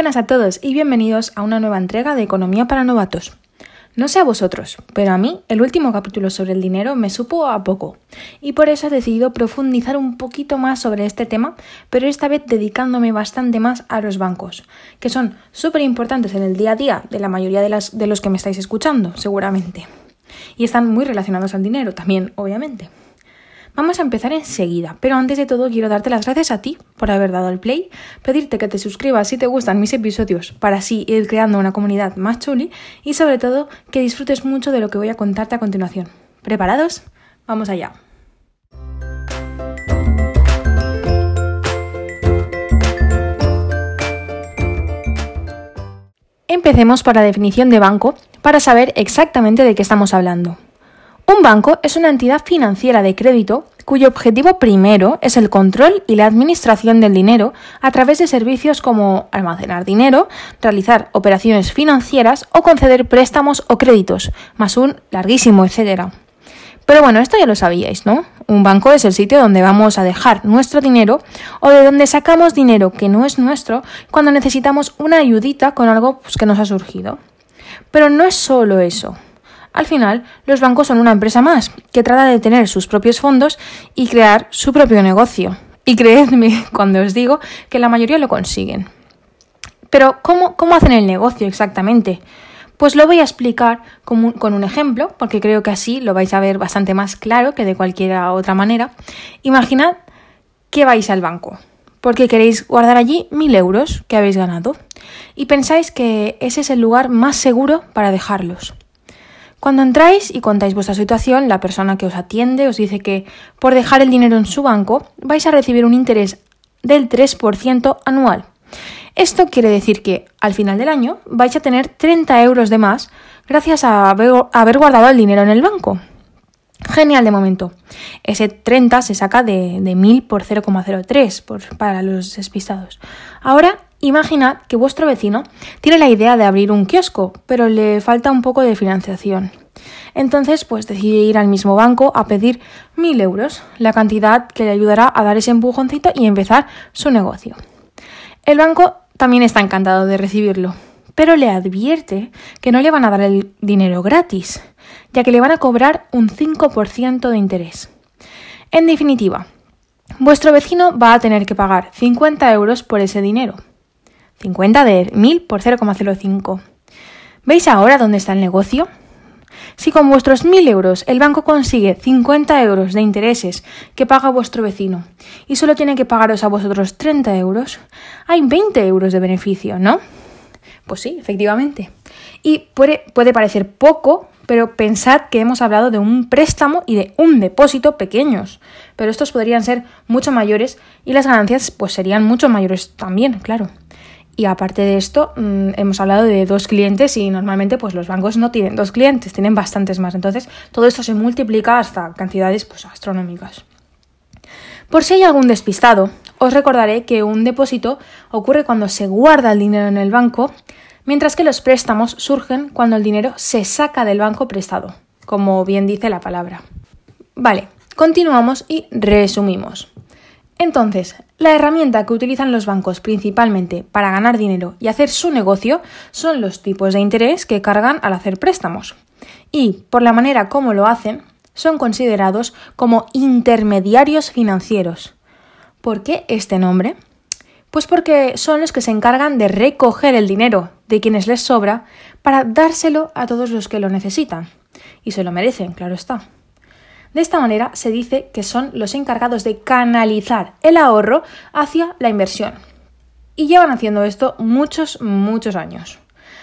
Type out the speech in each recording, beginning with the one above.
buenas a todos y bienvenidos a una nueva entrega de Economía para Novatos. No sé a vosotros, pero a mí el último capítulo sobre el dinero me supo a poco y por eso he decidido profundizar un poquito más sobre este tema, pero esta vez dedicándome bastante más a los bancos, que son súper importantes en el día a día de la mayoría de, las, de los que me estáis escuchando, seguramente. Y están muy relacionados al dinero también, obviamente. Vamos a empezar enseguida, pero antes de todo quiero darte las gracias a ti por haber dado el play, pedirte que te suscribas si te gustan mis episodios para así ir creando una comunidad más chuli y sobre todo que disfrutes mucho de lo que voy a contarte a continuación. ¿Preparados? Vamos allá. Empecemos por la definición de banco para saber exactamente de qué estamos hablando. Un banco es una entidad financiera de crédito cuyo objetivo primero es el control y la administración del dinero a través de servicios como almacenar dinero, realizar operaciones financieras o conceder préstamos o créditos, más un larguísimo etcétera. Pero bueno, esto ya lo sabíais, ¿no? Un banco es el sitio donde vamos a dejar nuestro dinero o de donde sacamos dinero que no es nuestro cuando necesitamos una ayudita con algo pues, que nos ha surgido. Pero no es solo eso. Al final, los bancos son una empresa más, que trata de tener sus propios fondos y crear su propio negocio. Y creedme cuando os digo que la mayoría lo consiguen. Pero, ¿cómo, cómo hacen el negocio exactamente? Pues lo voy a explicar con un, con un, ejemplo, porque creo que así lo vais a ver bastante más claro que de cualquier otra manera. Imaginad que vais al banco, porque queréis guardar allí mil euros que habéis ganado, y pensáis que ese es el lugar más seguro para dejarlos. Cuando entráis y contáis vuestra situación, la persona que os atiende os dice que por dejar el dinero en su banco vais a recibir un interés del 3% anual. Esto quiere decir que al final del año vais a tener 30 euros de más gracias a haber, guardado el dinero en el banco. Genial de momento. Ese 30 se saca de, de 1000 por 0,03 para los despistados. Ahora Imaginad que vuestro vecino tiene la idea de abrir un kiosco, pero le falta un poco de financiación. Entonces, pues decide ir al mismo banco a pedir mil euros, la cantidad que le ayudará a dar ese empujoncito y empezar su negocio. El banco también está encantado de recibirlo, pero le advierte que no le van a dar el dinero gratis, ya que le van a cobrar un 5% de interés. En definitiva, vuestro vecino va a tener que pagar 50 euros por ese dinero 50 de 1000 por 0,05. ¿Veis ahora dónde está el negocio? Si con vuestros 1000 euros el banco consigue 50 euros de intereses que paga vuestro vecino y solo tiene que pagaros a vosotros 30 euros, hay 20 euros de beneficio, ¿no? Pues sí, efectivamente. Y puede, puede parecer poco, pero pensad que hemos hablado de un préstamo y de un depósito pequeños, pero estos podrían ser mucho mayores y las ganancias pues serían mucho mayores también, claro. Y aparte de esto, mm, hemos hablado de dos clientes y normalmente pues los bancos no tienen dos clientes, tienen bastantes más. Entonces, todo esto se multiplica hasta cantidades pues, astronómicas. Por si hay algún despistado, os recordaré que un depósito ocurre cuando se guarda el dinero en el banco, mientras que los préstamos surgen cuando el dinero se saca del banco prestado, como bien dice la palabra. Vale, continuamos y resumimos. Entonces, la herramienta que utilizan los bancos principalmente para ganar dinero y hacer su negocio son los tipos de interés que cargan al hacer préstamos. Y, por la manera como lo hacen, son considerados como intermediarios financieros. ¿Por qué este nombre? Pues porque son los que se encargan de recoger el dinero de quienes les sobra para dárselo a todos los que lo necesitan. Y se lo merecen, claro está. De esta manera se dice que son los encargados de canalizar el ahorro hacia la inversión. Y llevan haciendo esto muchos, muchos años.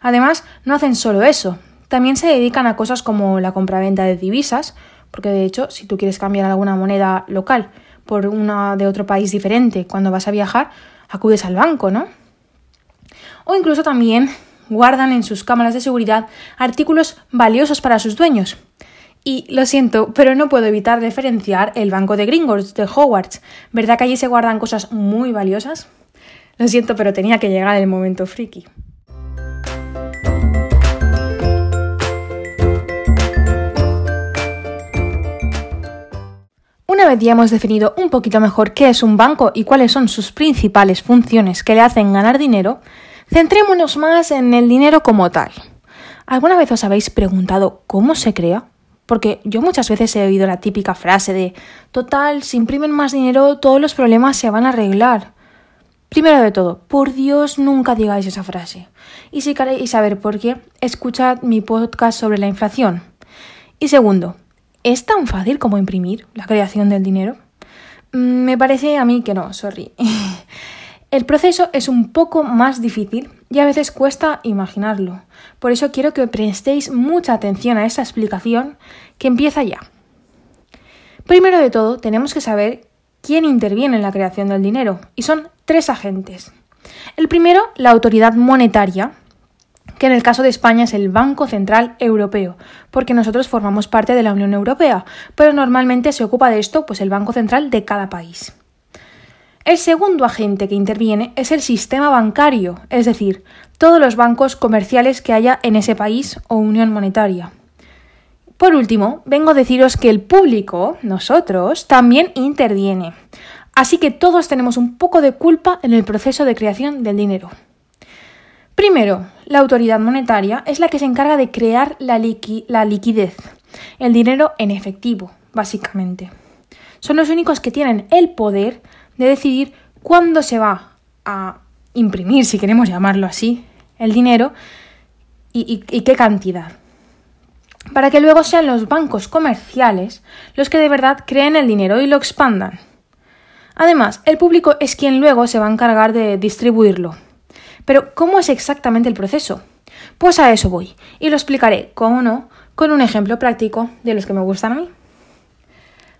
Además, no hacen solo eso, también se dedican a cosas como la compraventa de divisas, porque de hecho, si tú quieres cambiar alguna moneda local por una de otro país diferente cuando vas a viajar, acudes al banco, ¿no? O incluso también guardan en sus cámaras de seguridad artículos valiosos para sus dueños. Y lo siento, pero no puedo evitar referenciar el banco de Gringotts de Hogwarts. ¿Verdad que allí se guardan cosas muy valiosas? Lo siento, pero tenía que llegar el momento friki. Una vez ya hemos definido un poquito mejor qué es un banco y cuáles son sus principales funciones que le hacen ganar dinero, Centrémonos más en el dinero como tal. ¿Alguna vez os habéis preguntado cómo se crea? Porque yo muchas veces he oído la típica frase de, total, si imprimen más dinero, todos los problemas se van a arreglar. Primero de todo, por Dios, nunca digáis esa frase. Y si queréis saber por qué, escuchad mi podcast sobre la inflación. Y segundo, ¿es tan fácil como imprimir la creación del dinero? Mm, me parece a mí que no, sorry. El proceso es un poco más difícil y a veces cuesta imaginarlo. Por eso quiero que prestéis mucha atención a esta explicación que empieza ya. Primero de todo, tenemos que saber quién interviene en la creación del dinero, y son tres agentes. El primero, la autoridad monetaria, que en el caso de España es el Banco Central Europeo, porque nosotros formamos parte de la Unión Europea, pero normalmente se ocupa de esto pues el Banco Central de cada país. El segundo agente que interviene es el sistema bancario, es decir, todos los bancos comerciales que haya en ese país o unión monetaria. Por último, vengo a deciros que el público, nosotros, también interviene. Así que todos tenemos un poco de culpa en el proceso de creación del dinero. Primero, la autoridad monetaria es la que se encarga de crear la, liquidez, el dinero en efectivo, básicamente. Son los únicos que tienen el poder de decidir cuándo se va a imprimir, si queremos llamarlo así, el dinero y qué cantidad para que luego sean los bancos comerciales los que de verdad creen el dinero y lo expandan. Además, el público es quien luego se va a encargar de distribuirlo. Pero, ¿cómo es exactamente el proceso? Pues a eso voy, y lo explicaré, como no, con un ejemplo práctico de los que me gustan a mí.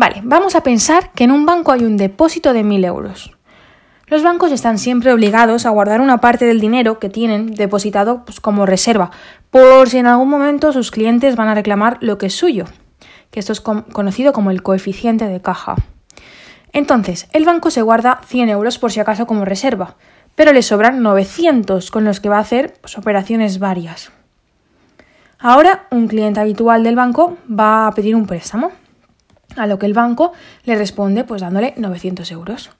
Vale, vamos a pensar que en un banco hay un depósito de 1.000 euros. Los bancos están siempre obligados a guardar una parte del dinero que tienen depositado pues, como reserva, por si en algún momento sus clientes van a reclamar lo que es suyo, que esto es conocido como el coeficiente de caja. Entonces, el banco se guarda 100 euros por si acaso como reserva, pero le sobran 900 con los que va a hacer pues, operaciones varias. Ahora, un cliente habitual del banco va a pedir un préstamo, a lo que el banco le responde pues dándole 900 euros.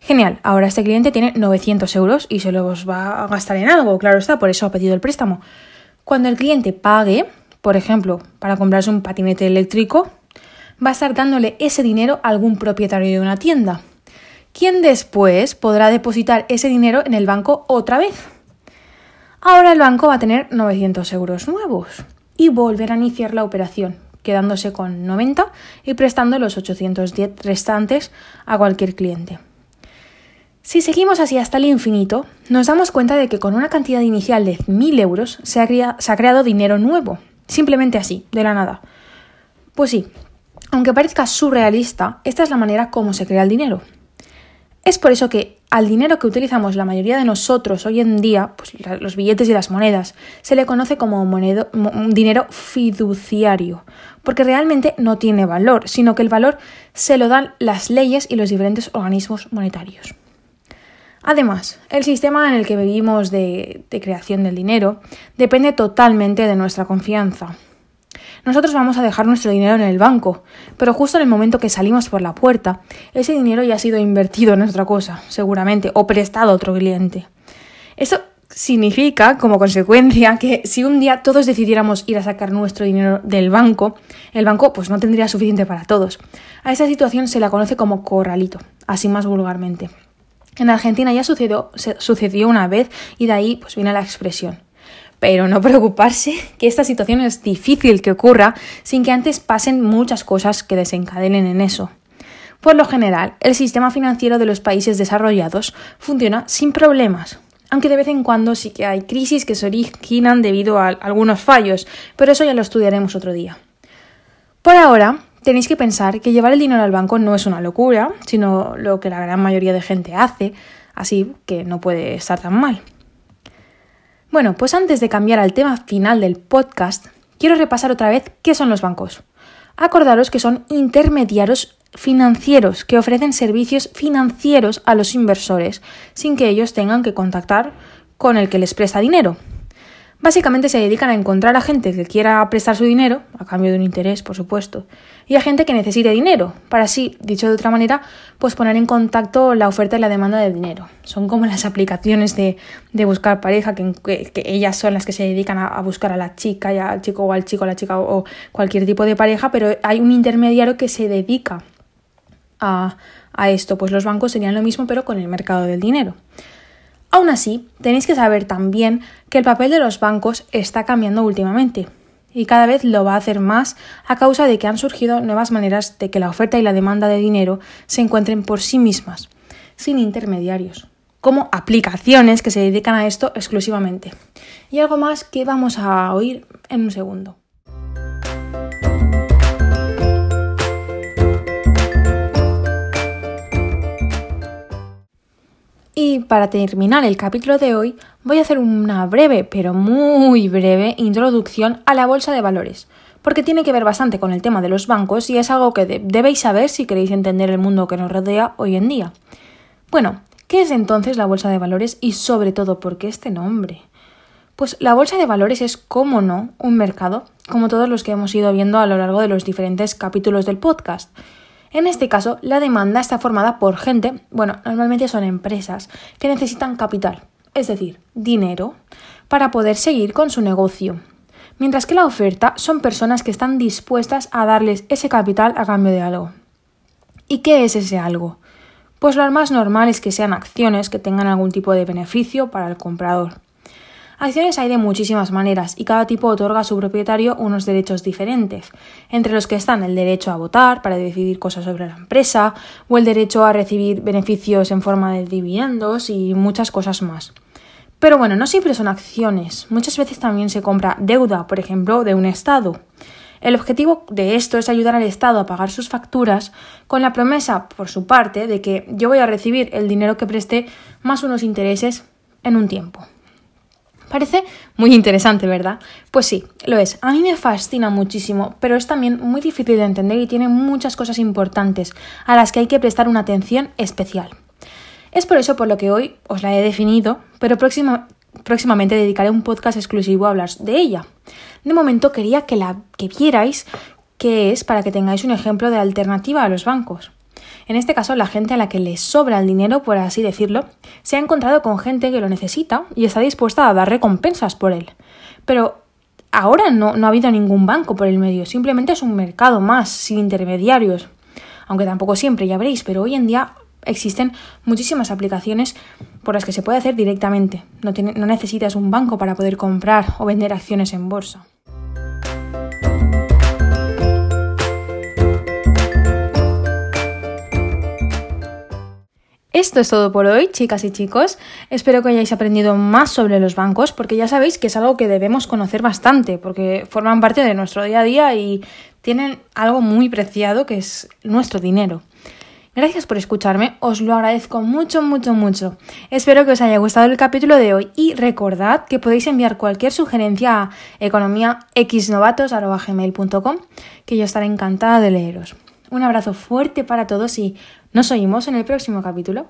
Genial, ahora este cliente tiene 900 euros y se los va a gastar en algo, claro está, por eso ha pedido el préstamo. Cuando el cliente pague, por ejemplo, para comprarse un patinete eléctrico, va a estar dándole ese dinero a algún propietario de una tienda, quien después podrá depositar ese dinero en el banco otra vez. Ahora el banco va a tener 900 euros nuevos y volver a iniciar la operación, quedándose con 90 y prestando los 810 restantes a cualquier cliente. Si seguimos así hasta el infinito, nos damos cuenta de que con una cantidad inicial de 1.000 euros se ha, se ha creado dinero nuevo, simplemente así, de la nada. Pues sí, aunque parezca surrealista, esta es la manera como se crea el dinero. Es por eso que al dinero que utilizamos la mayoría de nosotros hoy en día, pues los billetes y las monedas, se le conoce como dinero fiduciario, porque realmente no tiene valor, sino que el valor se lo dan las leyes y los diferentes organismos monetarios. Además, el sistema en el que vivimos de, creación del dinero depende totalmente de nuestra confianza. Nosotros vamos a dejar nuestro dinero en el banco, pero justo en el momento que salimos por la puerta, ese dinero ya ha sido invertido en otra cosa, seguramente, o prestado a otro cliente. Eso significa, como consecuencia, que si un día todos decidiéramos ir a sacar nuestro dinero del banco, el banco pues no tendría suficiente para todos. A esa situación se la conoce como corralito, así más vulgarmente. En Argentina ya sucedió, sucedió una vez y de ahí pues viene la expresión. Pero no preocuparse, que esta situación es difícil que ocurra sin que antes pasen muchas cosas que desencadenen en eso. Por lo general, el sistema financiero de los países desarrollados funciona sin problemas, aunque de vez en cuando sí que hay crisis que se originan debido a algunos fallos, pero eso ya lo estudiaremos otro día. Por ahora, tenéis que pensar que llevar el dinero al banco no es una locura, sino lo que la gran mayoría de gente hace, así que no puede estar tan mal. Bueno, pues antes de cambiar al tema final del podcast, quiero repasar otra vez qué son los bancos. Acordaros que son intermediarios financieros que ofrecen servicios financieros a los inversores sin que ellos tengan que contactar con el que les presta dinero. Básicamente se dedican a encontrar a gente que quiera prestar su dinero, a cambio de un interés, por supuesto, y a gente que necesite dinero, para así, dicho de otra manera, pues poner en contacto la oferta y la demanda de dinero. Son como las aplicaciones de, buscar pareja, que, ellas son las que se dedican a, buscar a la chica, y al chico o al chico, a la chica o, cualquier tipo de pareja, pero hay un intermediario que se dedica a, a esto. Pues los bancos serían lo mismo, pero con el mercado del dinero. Aún así, tenéis que saber también que el papel de los bancos está cambiando últimamente y cada vez lo va a hacer más a causa de que han surgido nuevas maneras de que la oferta y la demanda de dinero se encuentren por sí mismas, sin intermediarios, como aplicaciones que se dedican a esto exclusivamente. Y algo más que vamos a oír en un segundo. Para terminar el capítulo de hoy, voy a hacer una breve, pero muy breve, introducción a la bolsa de valores, porque tiene que ver bastante con el tema de los bancos y es algo que debéis saber si queréis entender el mundo que nos rodea hoy en día. Bueno, ¿qué es entonces la bolsa de valores y sobre todo por qué este nombre? Pues la bolsa de valores es, como no, un mercado, como todos los que hemos ido viendo a lo largo de los diferentes capítulos del podcast. En este caso, la demanda está formada por gente, bueno, normalmente son empresas, que necesitan capital, es decir, dinero, para poder seguir con su negocio. Mientras que la oferta son personas que están dispuestas a darles ese capital a cambio de algo. ¿Y qué es ese algo? Pues lo más normal es que sean acciones que tengan algún tipo de beneficio para el comprador. Acciones hay de muchísimas maneras y cada tipo otorga a su propietario unos derechos diferentes, entre los que están el derecho a votar para decidir cosas sobre la empresa o el derecho a recibir beneficios en forma de dividendos y muchas cosas más. Pero bueno, no siempre son acciones, muchas veces también se compra deuda, por ejemplo, de un Estado. El objetivo de esto es ayudar al Estado a pagar sus facturas con la promesa, por su parte, de que yo voy a recibir el dinero que presté más unos intereses en un tiempo. Parece muy interesante, ¿verdad? Pues sí, lo es. A mí me fascina muchísimo, pero es también muy difícil de entender y tiene muchas cosas importantes a las que hay que prestar una atención especial. Es por eso por lo que hoy os la he definido, pero próximamente dedicaré un podcast exclusivo a hablar de ella. De momento quería que la que vierais qué es para que tengáis un ejemplo de alternativa a los bancos. En este caso, la gente a la que le sobra el dinero, por así decirlo, se ha encontrado con gente que lo necesita y está dispuesta a dar recompensas por él. Pero ahora no, ha habido ningún banco por el medio, simplemente es un mercado más, sin intermediarios. Aunque tampoco siempre, ya veréis, pero hoy en día existen muchísimas aplicaciones por las que se puede hacer directamente. No necesitas un banco para poder comprar o vender acciones en bolsa. Esto es todo por hoy, chicas y chicos. Espero que hayáis aprendido más sobre los bancos, porque ya sabéis que es algo que debemos conocer bastante, porque forman parte de nuestro día a día y tienen algo muy preciado que es nuestro dinero. Gracias por escucharme, os lo agradezco mucho, mucho, mucho. Espero que os haya gustado el capítulo de hoy y recordad que podéis enviar cualquier sugerencia a economiaxnovatos.com que yo estaré encantada de leeros. Un abrazo fuerte para todos y nos oímos en el próximo capítulo.